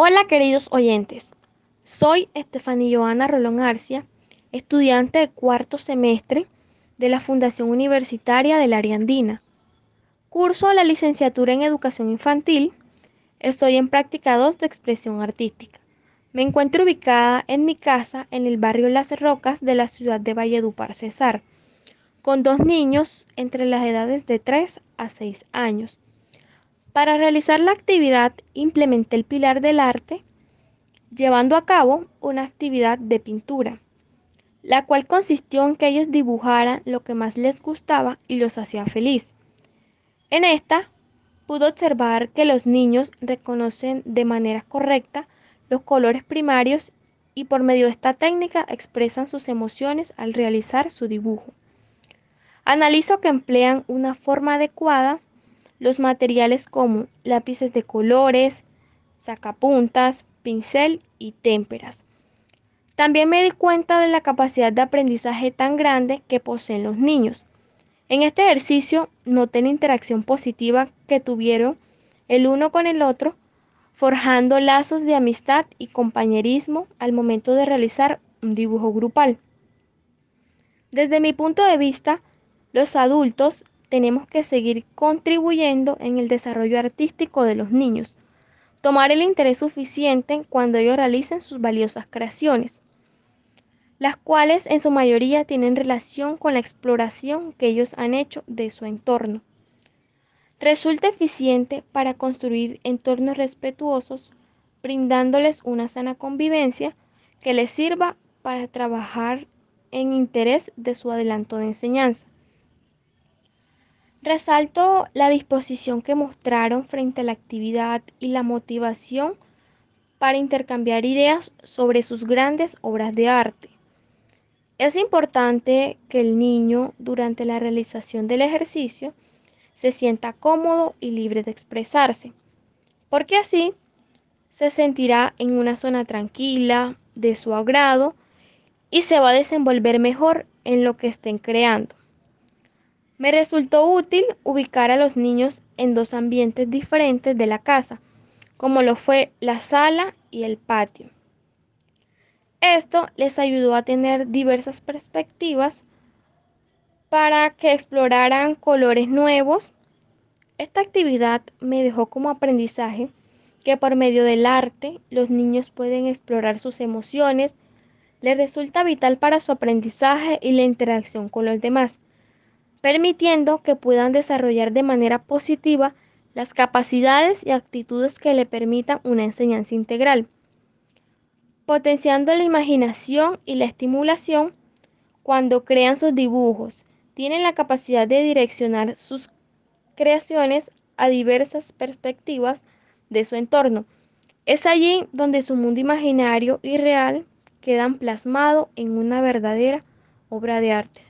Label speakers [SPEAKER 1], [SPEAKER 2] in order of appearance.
[SPEAKER 1] Hola queridos oyentes, soy Estefanía Joana Rolón Arcia, estudiante de cuarto semestre de la Fundación Universitaria del Área Andina. Curso la licenciatura en Educación Infantil, estoy en práctica 2 de expresión artística. Me encuentro ubicada en mi casa en el barrio Las Rocas de la ciudad de Valledupar, Cesar, con dos niños entre las edades de 3 a 6 años. Para realizar la actividad implementé el pilar del arte llevando a cabo una actividad de pintura, la cual consistió en que ellos dibujaran lo que más les gustaba y los hacía feliz. En esta pude observar que los niños reconocen de manera correcta los colores primarios y por medio de esta técnica expresan sus emociones al realizar su dibujo. Analizo que emplean una forma adecuada los materiales como lápices de colores, sacapuntas, pincel y témperas. También me di cuenta de la capacidad de aprendizaje tan grande que poseen los niños. En este ejercicio noté la interacción positiva que tuvieron el uno con el otro, forjando lazos de amistad y compañerismo al momento de realizar un dibujo grupal. Desde mi punto de vista, los adultos tenemos que seguir contribuyendo en el desarrollo artístico de los niños, tomar el interés suficiente cuando ellos realicen sus valiosas creaciones, las cuales en su mayoría tienen relación con la exploración que ellos han hecho de su entorno. Resulta eficiente para construir entornos respetuosos, brindándoles una sana convivencia que les sirva para trabajar en interés de su adelanto de enseñanza. Resalto la disposición que mostraron frente a la actividad y la motivación para intercambiar ideas sobre sus grandes obras de arte. Es importante que el niño durante la realización del ejercicio se sienta cómodo y libre de expresarse, porque así se sentirá en una zona tranquila, de su agrado, y se va a desenvolver mejor en lo que estén creando. Me resultó útil ubicar a los niños en dos ambientes diferentes de la casa, como lo fue la sala y el patio. Esto les ayudó a tener diversas perspectivas para que exploraran colores nuevos. Esta actividad me dejó como aprendizaje que por medio del arte los niños pueden explorar sus emociones, les resulta vital para su aprendizaje y la interacción con los demás permitiendo que puedan desarrollar de manera positiva las capacidades y actitudes que le permitan una enseñanza integral, potenciando la imaginación y la estimulación cuando crean sus dibujos. Tienen la capacidad de direccionar sus creaciones a diversas perspectivas de su entorno. Es allí donde su mundo imaginario y real quedan plasmado en una verdadera obra de arte.